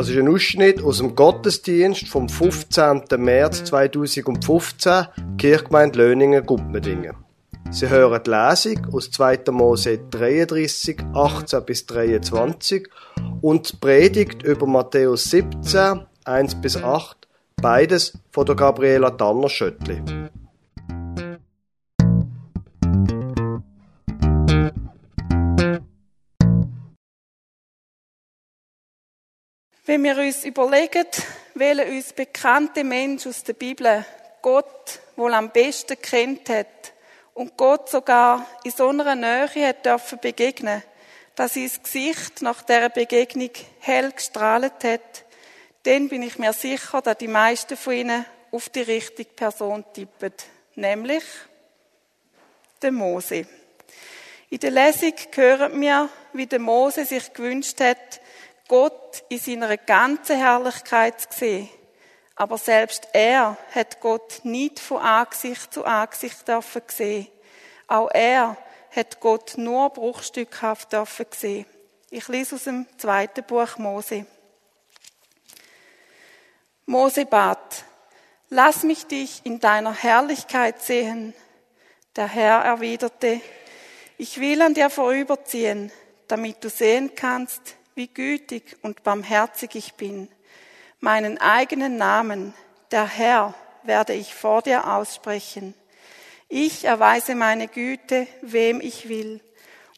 Das ist ein Ausschnitt aus dem Gottesdienst vom 15. März 2015, Kirchgemeinde Löningen, Gumpmedingen. Sie hören die Lesung aus 2. Mose 33, 18 bis 23 und die Predigt über Matthäus 17, 1 bis 8, beides von der Gabriela Tanner-Schöttli. Wenn wir uns überlegen, welcher uns bekannte Mensch aus der Bibel Gott wohl am besten kennt hat und Gott sogar in so einer Nähe hat dürfen begegnen, dass sein Gesicht nach dieser Begegnung hell gestrahlt hat, dann bin ich mir sicher, dass die meisten von Ihnen auf die richtige Person tippen, nämlich den Mose. In der Lesung hören wir, wie der Mose sich gewünscht hat, Gott in seiner ganzen Herrlichkeit zu sehen. Aber selbst er hat Gott nicht von Angesicht zu Angesicht dürfen sehen. Auch er hat Gott nur bruchstückhaft dürfen sehen. Ich lese aus dem zweiten Buch Mose. Mose bat, lass mich dich in deiner Herrlichkeit sehen. Der Herr erwiderte, ich will an dir vorüberziehen, damit du sehen kannst, wie gütig und barmherzig ich bin. Meinen eigenen Namen, der Herr, werde ich vor dir aussprechen. Ich erweise meine Güte, wem ich will,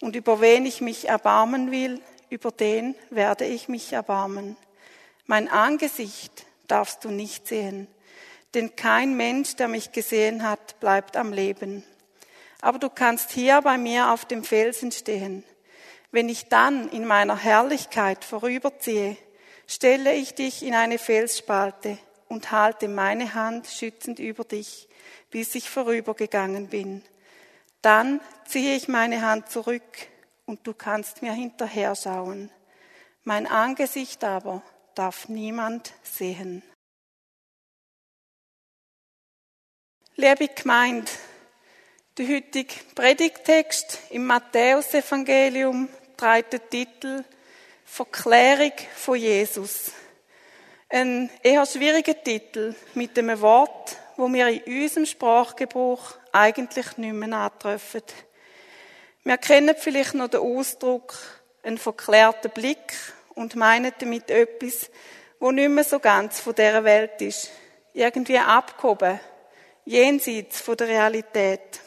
und über wen ich mich erbarmen will, über den werde ich mich erbarmen. Mein Angesicht darfst du nicht sehen, denn kein Mensch, der mich gesehen hat, bleibt am Leben. Aber du kannst hier bei mir auf dem Felsen stehen. Wenn ich dann in meiner Herrlichkeit vorüberziehe, stelle ich dich in eine Felsspalte und halte meine Hand schützend über dich, bis ich vorübergegangen bin. Dann ziehe ich meine Hand zurück und du kannst mir hinterher schauen. Mein Angesicht aber darf niemand sehen. Liebe Gemeinde, der heutige Predigtext im Matthäusevangelium trägt Titel Verklärung von Jesus. Ein eher schwieriger Titel mit einem Wort, wo wir in unserem Sprachgebrauch eigentlich nicht mehr antreffen. Wir kennen vielleicht noch den Ausdruck einen verklärten Blick und meinen damit etwas, wo nicht mehr so ganz von dieser Welt ist. Irgendwie abgehoben, jenseits von der Realität.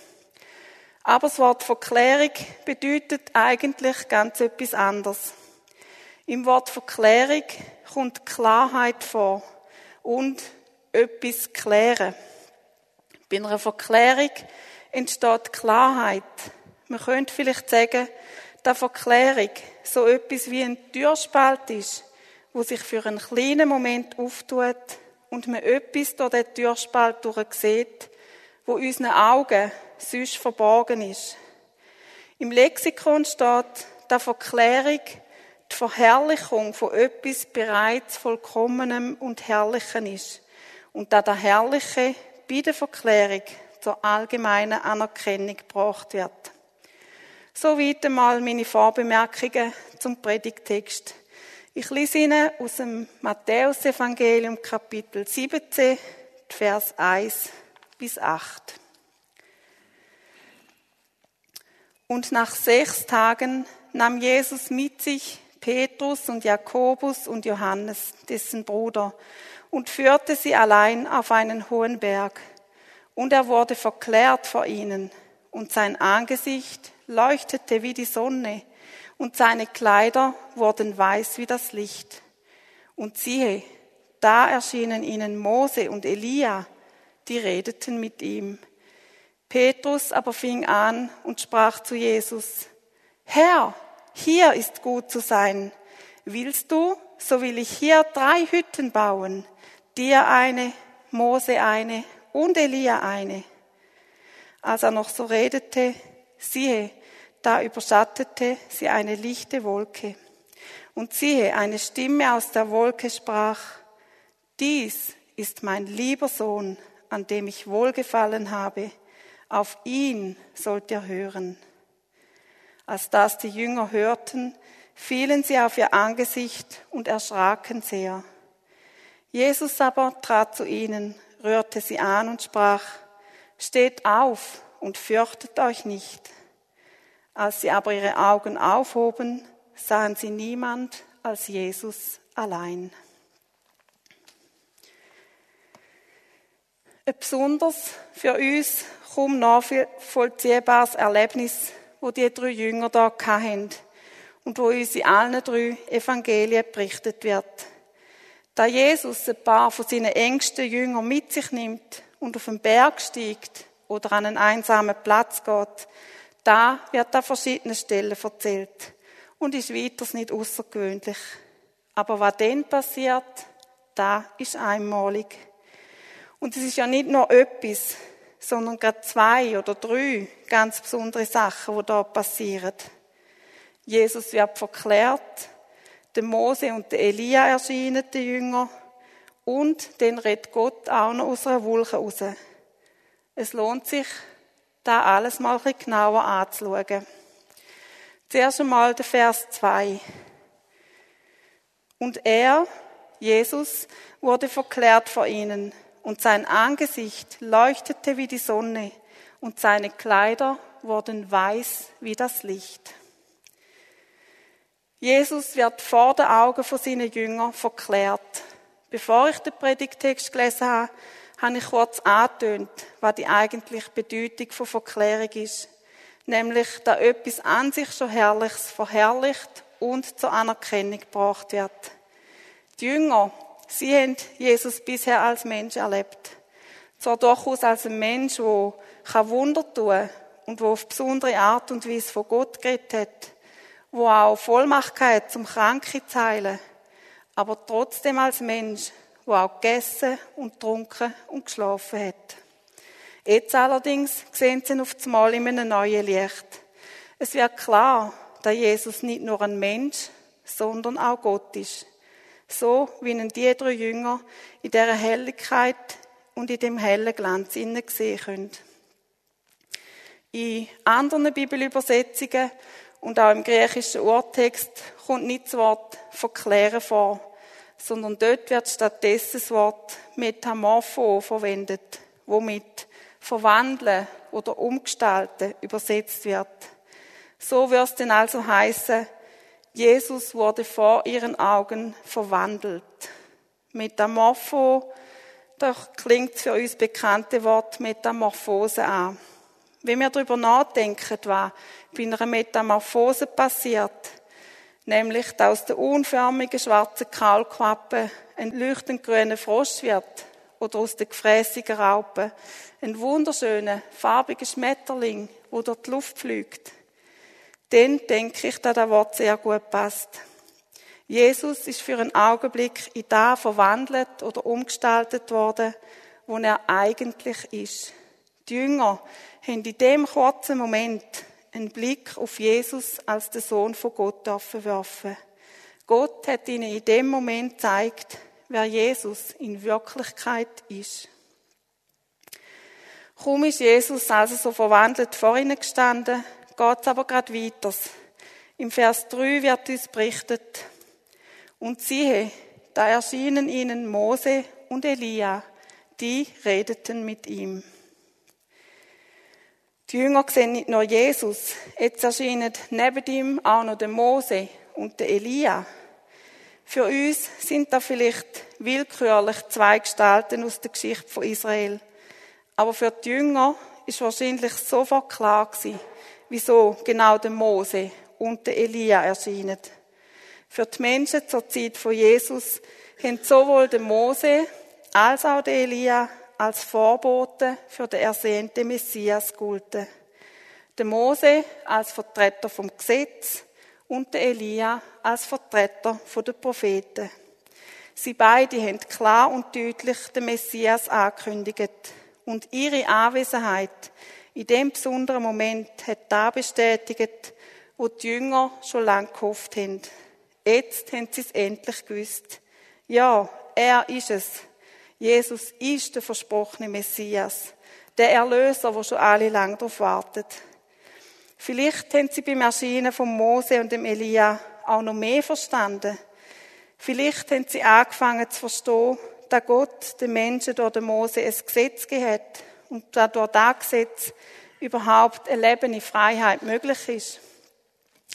Aber das Wort Verklärung bedeutet eigentlich ganz etwas anderes. Im Wort Verklärung kommt Klarheit vor und etwas klären. Bei einer Verklärung entsteht Klarheit. Man könnte vielleicht sagen, dass Verklärung so etwas wie ein Türspalt ist, wo sich für einen kleinen Moment auftut und man etwas durch den Türspalt durch sieht, wo unseren Augen sonst verborgen ist. Im Lexikon steht der Verklärung die Verherrlichung von etwas bereits Vollkommenem und Herrlichen ist und da der Herrliche bei der Verklärung zur allgemeinen Anerkennung gebracht wird. Soweit einmal meine Vorbemerkungen zum Predigtext. Ich lese Ihnen aus dem Matthäusevangelium Kapitel 17, Vers 1 bis 8. Und nach sechs Tagen nahm Jesus mit sich Petrus und Jakobus und Johannes, dessen Bruder, und führte sie allein auf einen hohen Berg. Und er wurde verklärt vor ihnen, und sein Angesicht leuchtete wie die Sonne, und seine Kleider wurden weiß wie das Licht. Und siehe, da erschienen ihnen Mose und Elia, die redeten mit ihm. Petrus aber fing an und sprach zu Jesus, Herr, hier ist gut zu sein. Willst du, so will ich hier drei Hütten bauen, dir eine, Mose eine und Elia eine. Als er noch so redete, siehe, da überschattete sie eine lichte Wolke. Und siehe, eine Stimme aus der Wolke sprach, dies ist mein lieber Sohn, an dem ich wohlgefallen habe auf ihn sollt ihr hören. Als das die Jünger hörten, fielen sie auf ihr Angesicht und erschraken sehr. Jesus aber trat zu ihnen, rührte sie an und sprach, Steht auf und fürchtet euch nicht. Als sie aber ihre Augen aufhoben, sahen sie niemand als Jesus allein. Ein besonders für uns kaum nachvollziehbares Erlebnis, wo die drei Jünger da hatten und wo uns in allen drei Evangelien berichtet wird. Da Jesus ein paar von seinen engsten Jüngern mit sich nimmt und auf den Berg steigt oder an einen einsamen Platz geht, da wird an verschiedenen Stellen erzählt und ist weiters nicht außergewöhnlich. Aber was dann passiert, da ist einmalig. Und es ist ja nicht nur etwas, sondern gerade zwei oder drei ganz besondere Sachen, die da passieren. Jesus wird verklärt, der Mose und der Elia erscheinen, den Jünger, und dann redet Gott auch noch aus einer Wolke raus. Es lohnt sich, da alles mal ein bisschen genauer anzuschauen. Zuerst einmal der Vers 2. Und er, Jesus, wurde verklärt vor ihnen und sein Angesicht leuchtete wie die Sonne und seine Kleider wurden weiß wie das Licht. Jesus wird vor den Augen von seinen Jüngern verklärt. Bevor ich den Predigtext gelesen habe, habe ich kurz angetönt, was die eigentliche Bedeutung von Verklärung ist. Nämlich, dass etwas an sich schon Herrliches verherrlicht und zur Anerkennung gebracht wird. Die Jünger Sie haben Jesus bisher als Mensch erlebt. Zwar durchaus als ein Mensch, der Wunder tun kann und der auf besondere Art und Weise von Gott geredet hat, wo auch Vollmacht hat, zum Kranke zu heilen, aber trotzdem als Mensch, der auch gegessen und getrunken und geschlafen hat. Jetzt allerdings sehen sie ihn auf das Mal in einem neuen Licht. Es wird klar, dass Jesus nicht nur ein Mensch, sondern auch Gott ist so wie ihn die drei Jünger in dieser Helligkeit und in dem hellen Glanz innen sehen können. In anderen Bibelübersetzungen und auch im griechischen Urtext kommt nicht das Wort verklären vor, sondern dort wird stattdessen das Wort metamorpho verwendet, womit verwandeln oder umgestalten übersetzt wird. So wird es denn also heißen, Jesus wurde vor ihren Augen verwandelt. Metamorpho, doch klingt für uns bekannte Wort Metamorphose an. Wenn wir darüber nachdenken, was bei einer Metamorphose passiert, nämlich dass aus der unförmigen schwarzen Kaulquappe ein leuchtend grüner Frosch wird oder aus der gefräßigen Raupe ein wunderschöner, farbiger Schmetterling, wo durch die Luft fliegt, dann denke ich, dass das Wort sehr gut passt. Jesus ist für einen Augenblick in da verwandelt oder umgestaltet worden, wo er eigentlich ist. Die Jünger haben in dem kurzen Moment einen Blick auf Jesus als den Sohn von Gott werfen. Gott hat ihnen in dem Moment gezeigt, wer Jesus in Wirklichkeit ist. Kaum ist Jesus also so verwandelt vor ihnen gestanden, geht es aber gerade weiter. Im Vers 3 wird uns berichtet, und siehe, da erschienen ihnen Mose und Elia, die redeten mit ihm. Die Jünger sehen nicht nur Jesus, jetzt erscheinen neben ihm auch noch der Mose und der Elia. Für uns sind da vielleicht willkürlich zwei Gestalten aus der Geschichte von Israel. Aber für die Jünger ist wahrscheinlich sofort klar gewesen, wieso genau der Mose und der Elia erscheinen. Für die Menschen zur Zeit von Jesus haben sowohl der Mose als auch der Elia als Vorbote für den ersehnten Messias gelten. Der Mose als Vertreter vom Gesetz und der Elia als Vertreter der Propheten. Sie beide haben klar und deutlich den Messias angekündigt und ihre Anwesenheit in dem besonderen Moment hat da bestätigt, wo die Jünger schon lange gehofft haben. Jetzt haben sie es endlich gewusst. Ja, er ist es. Jesus ist der versprochene Messias, der Erlöser, wo schon alle lang darauf wartet. Vielleicht haben sie beim Erscheinen von Mose und dem Elia auch noch mehr verstanden. Vielleicht haben sie angefangen zu verstehen, dass Gott den Menschen durch den Mose ein Gesetz gegeben hat und dass durch das Gesetz überhaupt eine lebende Freiheit möglich ist.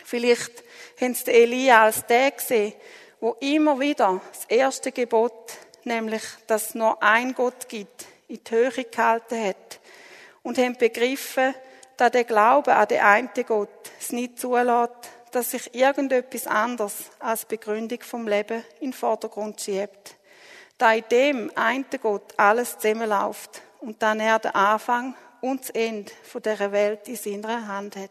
Vielleicht haben sie Elia als der gesehen, wo immer wieder das erste Gebot, nämlich, dass es nur ein Gott gibt, in die Höhe gehalten hat und haben begriffen, dass der Glaube an den einen Gott es nicht zulässt, dass sich irgendetwas anderes als Begründung vom Leben in den Vordergrund schiebt. Da in dem einen Gott alles zusammenläuft und dann er den Anfang und das Ende von dieser Welt in seiner Hand hat.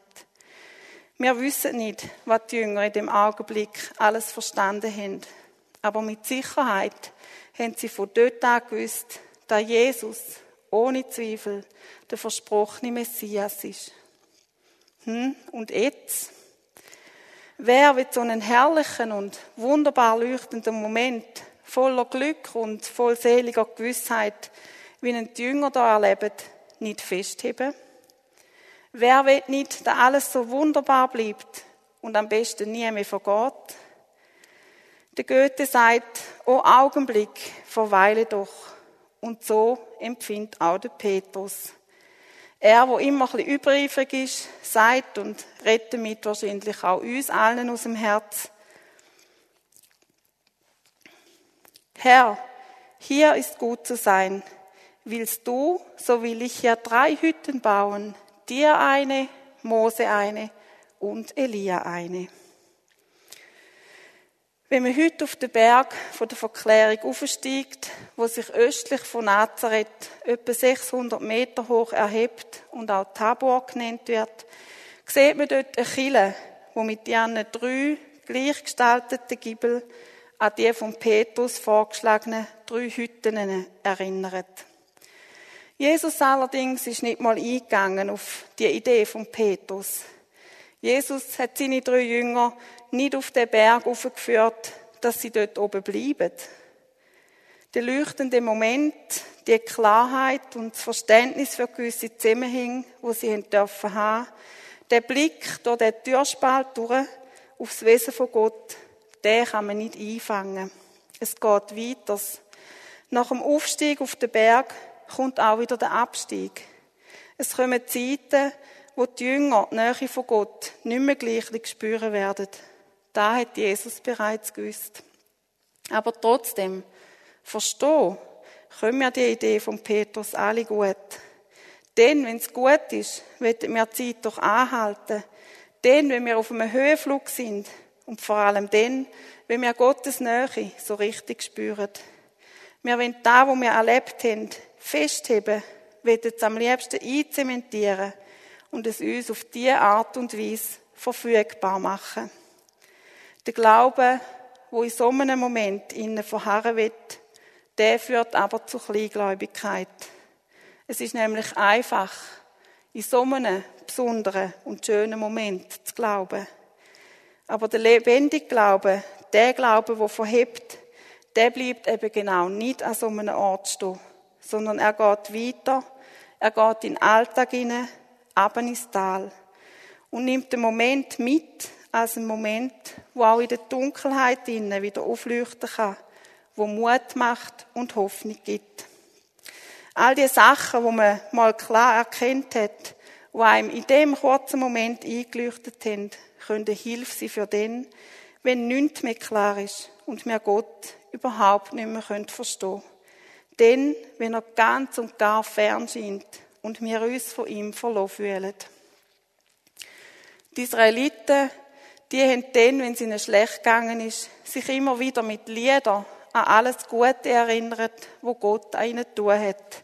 Wir wissen nicht, was die Jünger in dem Augenblick alles verstanden haben. Aber mit Sicherheit haben sie von dort an gewusst, dass Jesus ohne Zweifel der versprochene Messias ist. Hm, und jetzt? Wer wird so einen herrlichen und wunderbar leuchtenden Moment voller Glück und voll seliger Gewissheit, wie die Jünger da erleben, nicht festheben? Wer will nicht, dass alles so wunderbar bleibt und am besten nie mehr vergeht? Der Goethe sagt, o Augenblick, verweile doch. Und so empfindet auch der Petrus. Er, wo immer ein bisschen übereifrig ist, sagt und redet damit wahrscheinlich auch uns allen aus dem Herz. Herr, hier ist gut zu sein. Willst du, so will ich hier drei Hütten bauen, dir eine, Mose eine und Elia eine. Wenn man heute auf den Berg von der Verklärung aufsteigt, wo sich östlich von Nazareth etwa 600 Meter hoch erhebt und auch Tabor genannt wird, sieht man dort eine Kille, wo mit ihren drei gleichgestalteten Giebel an die von Petrus vorgeschlagenen drei Hütten erinnert. Jesus allerdings ist nicht mal eingegangen auf die Idee von Petrus. Jesus hat seine drei Jünger nicht auf den Berg aufgeführt, dass sie dort oben bleiben. Der leuchtende Moment, die Klarheit und das Verständnis für gewisse Zusammenhänge, wo sie haben dürfen haben, der Blick durch den Türspalt durch aufs Wesen von Gott, den kann man nicht einfangen. Es geht weiter. Nach dem Aufstieg auf den Berg kommt auch wieder der Abstieg. Es kommen Zeiten, wo die Jünger die Nähe von Gott nicht mehr gleich spüren werden. Da hat Jesus bereits gewusst. Aber trotzdem, verstehen können wir die Idee von Petrus alle gut. Denn, wenn es gut ist, werden wir die Zeit doch anhalten. Denn, wenn wir auf einem Höhenflug sind und vor allem dann, wenn wir Gottes Nähe so richtig spüren. Wir wollen da, wo wir erlebt haben, festheben, wollen es am liebsten einzementieren und es uns auf diese Art und Weise verfügbar machen. Der Glaube, wo in so einem Moment innen verharren wird, der führt aber zur Kleingläubigkeit. Es ist nämlich einfach, in so einem besonderen und schönen Moment zu glauben. Aber der lebendige Glaube, der Glaube, der verhebt, der bleibt eben genau nicht an so einem Ort stehen, sondern er geht weiter, er geht in den Alltag hinein, ab ins Tal und nimmt den Moment mit als einen Moment, wo auch in der Dunkelheit innen wieder aufleuchten kann, wo Mut macht und Hoffnung gibt. All die Sachen, wo man mal klar erkennt hat, wo einem in dem kurzen Moment eingeleuchtet haben, können Hilfe sein für den, wenn nichts mehr klar ist und wir Gott überhaupt nicht mehr verstehen können. Denn, wenn er ganz und gar fern scheint und wir uns von ihm verloren fühlen. Die Israeliten, die haben dann, wenn es ihnen schlecht gegangen ist, sich immer wieder mit Liedern an alles Gute erinnert, wo Gott an ihnen tun hat.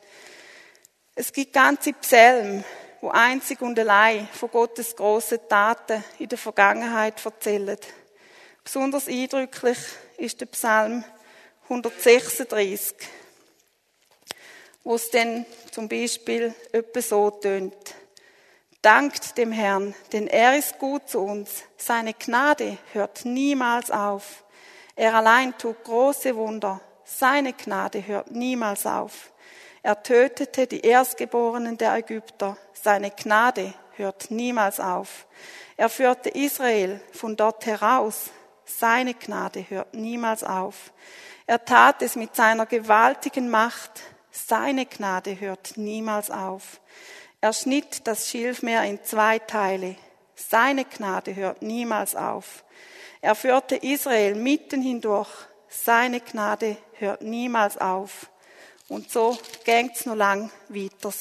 Es gibt ganze Psalmen, wo einzig und allein von Gottes grossen Taten in der Vergangenheit erzählen. Besonders eindrücklich ist der Psalm 136, wo es dann zum Beispiel etwa so tönt. Dankt dem Herrn, denn er ist gut zu uns. Seine Gnade hört niemals auf. Er allein tut große Wunder. Seine Gnade hört niemals auf. Er tötete die Erstgeborenen der Ägypter. Seine Gnade hört niemals auf. Er führte Israel von dort heraus Seine Gnade hört niemals auf. Er tat es mit seiner gewaltigen Macht. Seine Gnade hört niemals auf. Er schnitt das Schilfmeer in zwei Teile. Seine Gnade hört niemals auf. Er führte Israel mitten hindurch. Seine Gnade hört niemals auf. Und so gängt's noch lang weiter.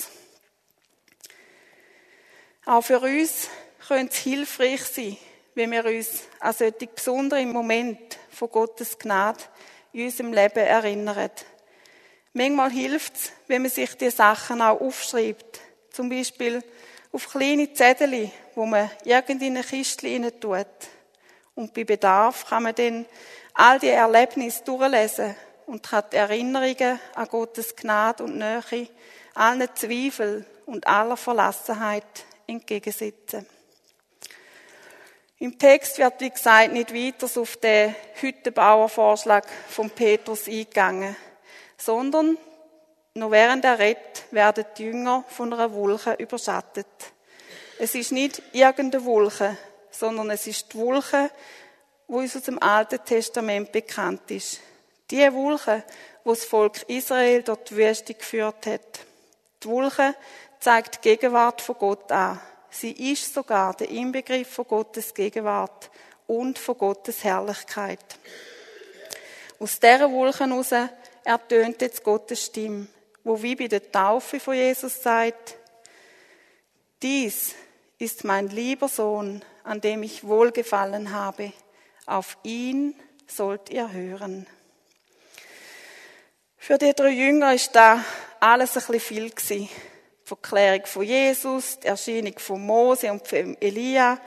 Auch für uns könnte es hilfreich sein, wenn wir uns an solche besonderen Momente von Gottes Gnade in unserem Leben erinnern. Manchmal hilft es, wenn man sich die Sachen auch aufschreibt. Zum Beispiel auf kleine Zettel, wo man irgendeine Kiste rein tut. Und bei Bedarf kann man dann all die Erlebnisse durchlesen und hat Erinnerungen an Gottes Gnade und Nähe, allen Zweifel und aller Verlassenheit entgegensetzen. Im Text wird, wie gesagt, nicht weiter auf den Hüttenbauervorschlag von Petrus eingegangen, sondern noch während er redet, werden die Jünger von einer Wolke überschattet. Es ist nicht irgendeine Wolke, sondern es ist die Wolke, wo uns aus dem Alten Testament bekannt ist. Die Wolke, wo das Volk Israel dort die Wüste geführt hat. Die Wolke zeigt die Gegenwart von Gott an. Sie ist sogar der Inbegriff von Gottes Gegenwart und von Gottes Herrlichkeit. Aus dieser Wolke heraus ertönt jetzt Gottes Stimme, wo wie bei der Taufe von Jesus sagt, dies ist mein lieber Sohn, an dem ich wohlgefallen habe. Auf ihn sollt ihr hören. Für die drei Jünger ist da alles ein bisschen viel gewesen. Die Verklärung von Jesus, die Erscheinung von Mose und von Elia,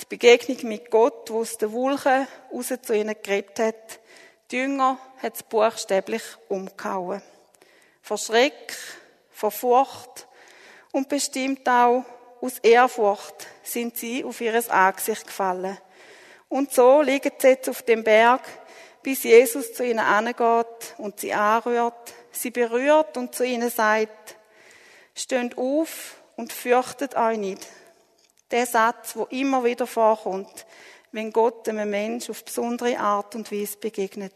die Begegnung mit Gott, wo aus der Wolke raus zu ihnen geredet hat. Die Jünger hat es buchstäblich umgehauen. Vor Schreck, vor Furcht und bestimmt auch aus Ehrfurcht sind sie auf ihr Angesicht gefallen. Und so liegen sie jetzt auf dem Berg, bis Jesus zu ihnen angeht und sie anrührt, sie berührt und zu ihnen sagt, Steht auf und fürchtet euch nicht. Der Satz, wo immer wieder vorkommt, wenn Gott einem Mensch auf besondere Art und Weise begegnet.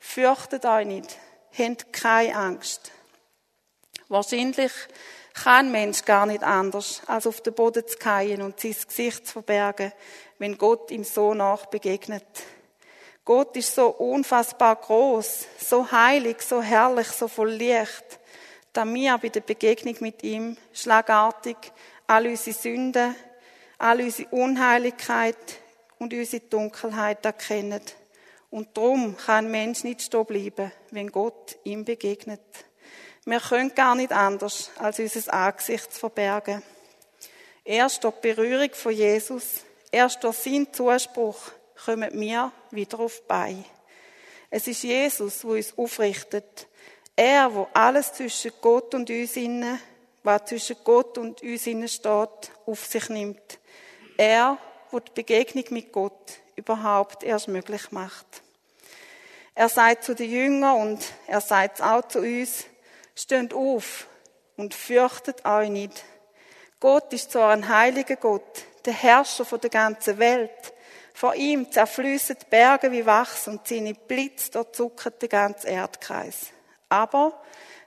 Fürchtet euch nicht. Habt keine Angst. Wahrscheinlich kann ein Mensch gar nicht anders, als auf den Boden zu fallen und sein Gesicht zu verbergen, wenn Gott ihm so nach begegnet. Gott ist so unfassbar groß, so heilig, so herrlich, so voll Licht, dass wir bei der Begegnung mit ihm schlagartig all unsere Sünden, all unsere Unheiligkeit und unsere Dunkelheit erkennen. Und darum kann ein Mensch nicht stehen bleiben, wenn Gott ihm begegnet. Wir können gar nicht anders, als unser Angesicht zu verbergen. Erst durch die Berührung von Jesus, erst durch seinen Zuspruch kommen wir wieder auf bei. Es ist Jesus, wo uns aufrichtet. Er, wo alles zwischen Gott und uns inne, was zwischen Gott und uns inne steht, auf sich nimmt. Er, wo die Begegnung mit Gott überhaupt erst möglich macht. Er sagt zu den Jüngern und er sagt auch zu uns, steht auf und fürchtet euch nicht. Gott ist zwar ein heiliger Gott, der Herrscher der ganzen Welt, vor ihm zerfließen die Berge wie Wachs und seine Blitz durchzucken den ganzen Erdkreis. Aber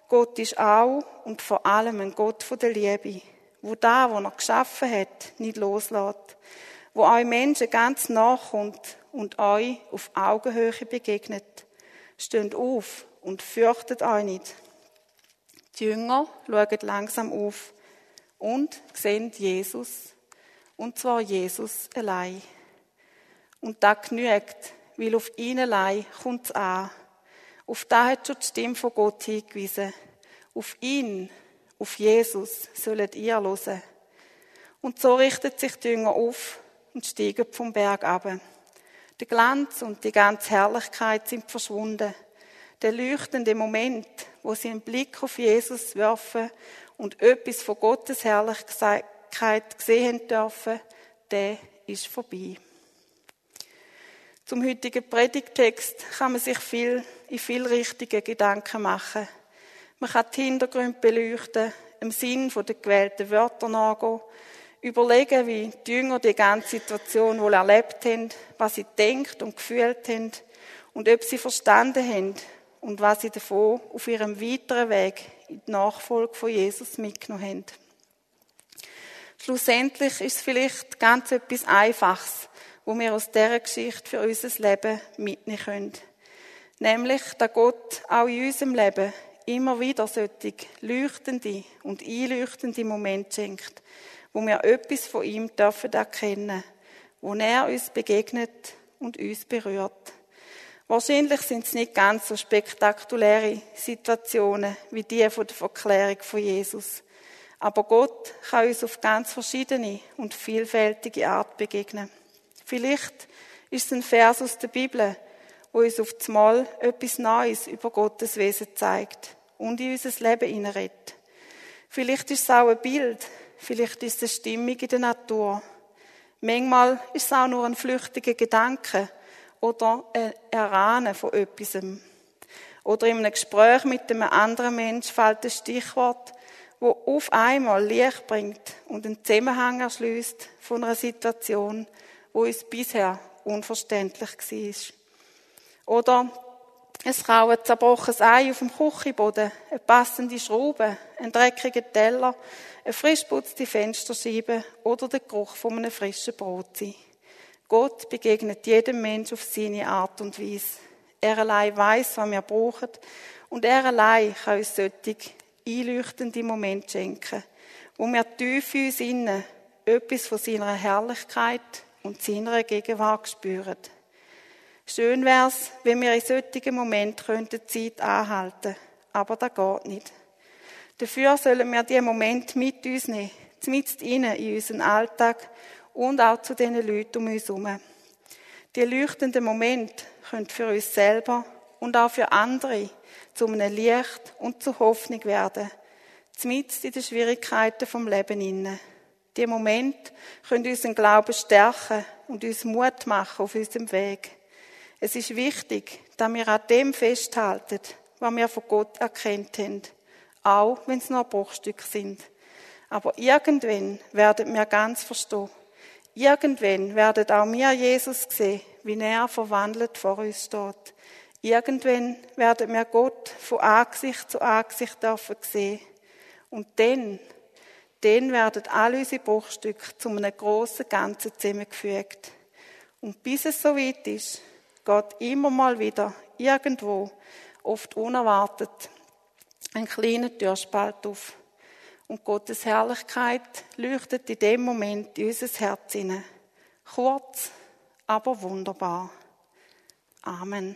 Gott ist auch und vor allem ein Gott der Liebe, wo da, wo er geschaffen hat, nicht loslässt, wo euch Menschen ganz nachkommt und euch auf Augenhöhe begegnet. Steht auf und fürchtet euch nicht. Die Jünger schauen langsam auf und sehen Jesus, und zwar Jesus allein. Und da genügt, weil auf ihn allein kommt es an. Auf da hat schon die Stimme von Gott hingewiesen. Auf ihn, auf Jesus sollt ihr hören. Und so richtet sich die Jünger auf und steigen vom Berg ab. Der Glanz und die ganze Herrlichkeit sind verschwunden. Der leuchtende Moment, wo sie einen Blick auf Jesus werfen und etwas von Gottes Herrlichkeit gesehen dürfen, der ist vorbei. Zum heutigen Predigtext kann man sich viel, in viel richtige Gedanken machen. Man kann die Hintergründe beleuchten, im Sinn der gewählten Wörter nachgehen, überlegen, wie die Jünger die ganze Situation wohl erlebt haben, was sie denkt und gefühlt haben und ob sie verstanden haben und was sie davon auf ihrem weiteren Weg in die Nachfolge von Jesus mitgenommen haben. Schlussendlich ist es vielleicht ganz etwas Einfaches, wo wir aus dieser Geschichte für unser Leben mitnehmen können. Nämlich, dass Gott auch in unserem Leben immer wieder solche leuchtende und einleuchtende Momente schenkt, wo wir etwas von ihm dürfen erkennen, wo er uns begegnet und uns berührt. Wahrscheinlich sind es nicht ganz so spektakuläre Situationen wie die von der Verklärung von Jesus. Aber Gott kann uns auf ganz verschiedene und vielfältige Art begegnen. Vielleicht ist es ein Vers aus der Bibel, wo uns auf Mal etwas Neues über Gottes Wesen zeigt und in unser Leben hineinredet. Vielleicht ist es auch ein Bild, vielleicht ist es Stimmung in der Natur. Manchmal ist es auch nur ein flüchtiger Gedanke oder ein Erahnen von etwas. Oder in einem Gespräch mit einem anderen Mensch fällt ein Stichwort, wo auf einmal Licht bringt und einen Zusammenhang erschließt von einer Situation, wo uns bisher unverständlich war. Oder es kann ein zerbrochenes Ei auf dem Küchenboden, eine passende Schraube, ein dreckiger Teller, eine frisch putzte Fensterscheibe oder der Geruch von einem frischen Brot. Gott begegnet jedem Mensch auf seine Art und Weise. Er allein weiß, was wir brauchen und er allein kann uns solche einleuchtende Momente schenken, wo wir tief in uns innen etwas von seiner Herrlichkeit und seiner Gegenwart spüren. Schön wär's, wenn wir in solchen Momenten die Zeit anhalten könnten. Aber das geht nicht. Dafür sollen wir diesen Moment mit uns nehmen, mit ihnen in unseren Alltag und auch zu den Leuten um uns herum. Die leuchtenden Momente können für uns selber und auch für andere zu einem Licht und zur Hoffnung werden, zumindest in den Schwierigkeiten vom Leben inne. Die Momente können unseren Glauben stärken und uns Mut machen auf unserem Weg. Es ist wichtig, dass wir an dem festhalten, was wir von Gott erkennt haben, auch wenn es nur Bruchstücke sind. Aber irgendwann werden wir ganz verstehen. Irgendwann werden auch wir Jesus sehen, wie er verwandelt vor uns steht. Irgendwann werden wir Gott von Angesicht zu Angesicht dürfen sehen. Und dann, dann werden all unsere Bruchstücke zu einem grossen Ganzen zusammengefügt. Und bis es so weit ist, geht immer mal wieder irgendwo, oft unerwartet, ein kleiner Türspalt auf. Und Gottes Herrlichkeit leuchtet in dem Moment in unser Herz hinein. Kurz, aber wunderbar. Amen.